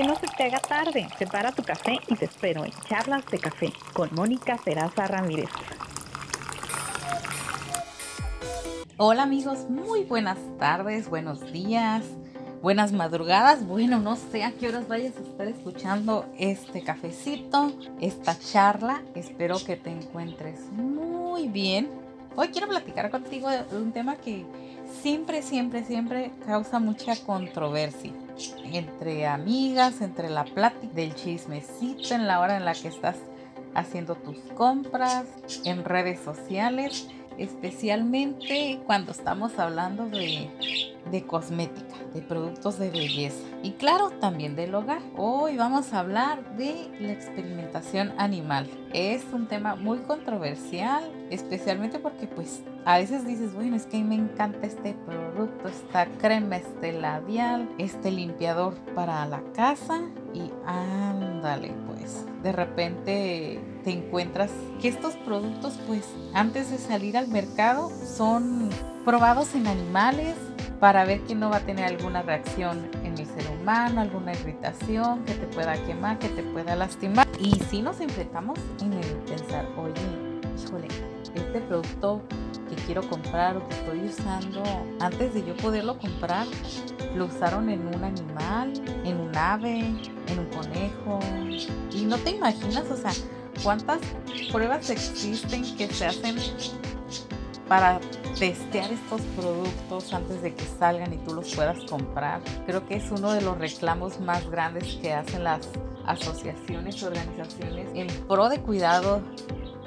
que no se te haga tarde. Prepara tu café y te espero en Charlas de Café con Mónica Seraza Ramírez. Hola amigos, muy buenas tardes, buenos días, buenas madrugadas. Bueno, no sé a qué horas vayas a estar escuchando este cafecito, esta charla. Espero que te encuentres muy bien. Hoy quiero platicar contigo de un tema que siempre, siempre, siempre causa mucha controversia entre amigas, entre la plática del chismecito en la hora en la que estás haciendo tus compras, en redes sociales, especialmente cuando estamos hablando de, de cosmética, de productos de belleza y claro, también del hogar. Hoy vamos a hablar de la experimentación animal. Es un tema muy controversial, especialmente porque pues a veces dices, bueno, es que me encanta este producto, esta crema, este labial, este limpiador para la casa y ándale pues. De repente te encuentras que estos productos pues antes de salir al mercado son probados en animales para ver que no va a tener alguna reacción en el ser humano, alguna irritación que te pueda quemar, que te pueda lastimar. Y si nos enfrentamos en el pensar, oye, híjole, este producto que quiero comprar o que estoy usando, antes de yo poderlo comprar, lo usaron en un animal, en un ave, en un conejo. Y no te imaginas, o sea, cuántas pruebas existen que se hacen para testear estos productos antes de que salgan y tú los puedas comprar. Creo que es uno de los reclamos más grandes que hacen las asociaciones organizaciones en pro de cuidado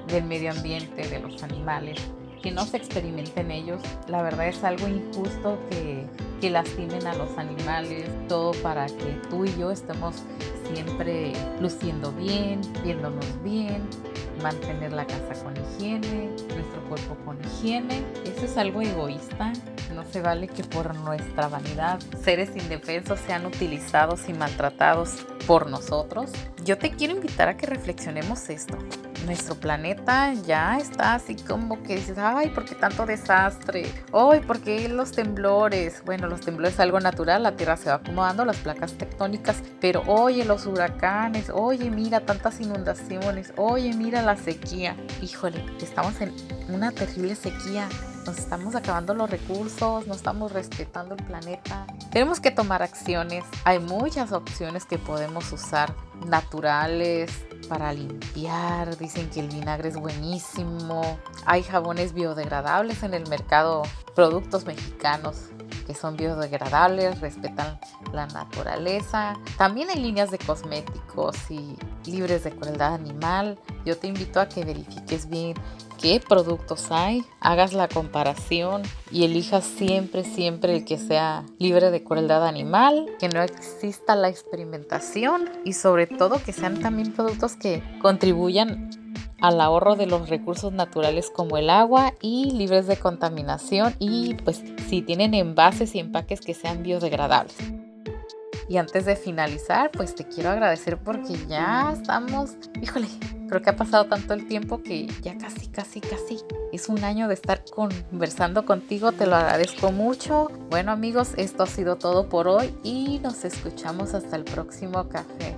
del medio ambiente, de los animales, que no se experimenten ellos. La verdad es algo injusto que, que lastimen a los animales, todo para que tú y yo estemos siempre luciendo bien, viéndonos bien, mantener la casa con higiene, nuestro cuerpo con higiene. Eso es algo egoísta. No se vale que por nuestra vanidad seres indefensos sean utilizados y maltratados por nosotros. Yo te quiero invitar a que reflexionemos esto nuestro planeta ya está así como que dices, ay, ¿por qué tanto desastre? Ay, ¿por qué los temblores? Bueno, los temblores es algo natural, la Tierra se va acomodando, las placas tectónicas, pero oye, los huracanes, oye, mira tantas inundaciones, oye, mira la sequía. Híjole, estamos en una terrible sequía nos estamos acabando los recursos, no estamos respetando el planeta. Tenemos que tomar acciones. Hay muchas opciones que podemos usar naturales, para limpiar, dicen que el vinagre es buenísimo. Hay jabones biodegradables en el mercado, productos mexicanos que son biodegradables, respetan la naturaleza. También hay líneas de cosméticos y libres de crueldad animal. Yo te invito a que verifiques bien qué productos hay, hagas la comparación y elijas siempre, siempre el que sea libre de crueldad animal, que no exista la experimentación y sobre todo que sean también productos que contribuyan al ahorro de los recursos naturales como el agua y libres de contaminación y pues si tienen envases y empaques que sean biodegradables. Y antes de finalizar, pues te quiero agradecer porque ya estamos, híjole, creo que ha pasado tanto el tiempo que ya casi, casi, casi es un año de estar conversando contigo, te lo agradezco mucho. Bueno amigos, esto ha sido todo por hoy y nos escuchamos hasta el próximo café.